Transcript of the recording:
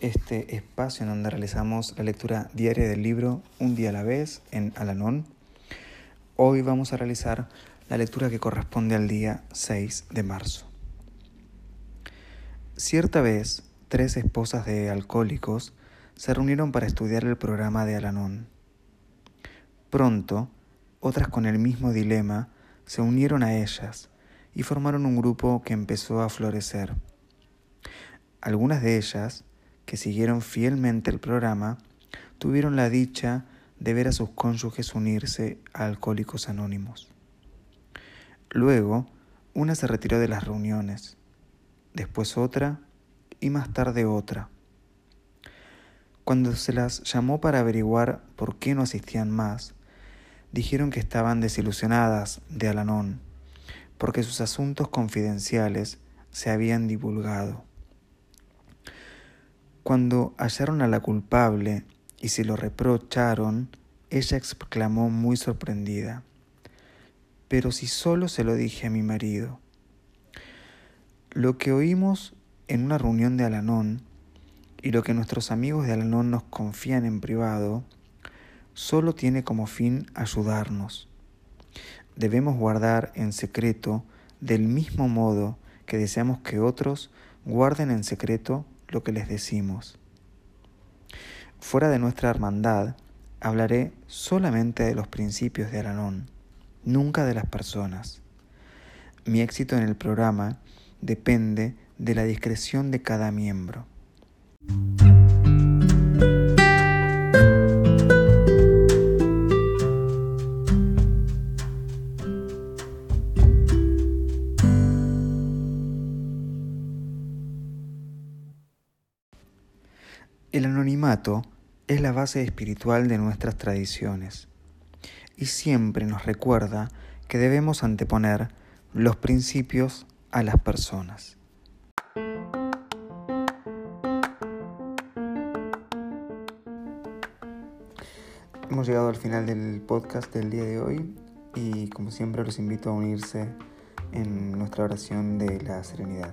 este espacio en donde realizamos la lectura diaria del libro Un día a la vez en Alanón Hoy vamos a realizar la lectura que corresponde al día 6 de marzo. Cierta vez, tres esposas de alcohólicos se reunieron para estudiar el programa de Alanón. Pronto, otras con el mismo dilema se unieron a ellas y formaron un grupo que empezó a florecer. Algunas de ellas, que siguieron fielmente el programa, tuvieron la dicha de ver a sus cónyuges unirse a Alcohólicos Anónimos. Luego, una se retiró de las reuniones, después otra y más tarde otra. Cuando se las llamó para averiguar por qué no asistían más, dijeron que estaban desilusionadas de Alanón, porque sus asuntos confidenciales se habían divulgado. Cuando hallaron a la culpable y se lo reprocharon, ella exclamó muy sorprendida, pero si solo se lo dije a mi marido. Lo que oímos en una reunión de Alanón y lo que nuestros amigos de Alanón nos confían en privado, solo tiene como fin ayudarnos. Debemos guardar en secreto del mismo modo que deseamos que otros guarden en secreto lo que les decimos. Fuera de nuestra hermandad, hablaré solamente de los principios de Aranón, nunca de las personas. Mi éxito en el programa depende de la discreción de cada miembro. El anonimato es la base espiritual de nuestras tradiciones y siempre nos recuerda que debemos anteponer los principios a las personas. Hemos llegado al final del podcast del día de hoy y como siempre los invito a unirse en nuestra oración de la serenidad.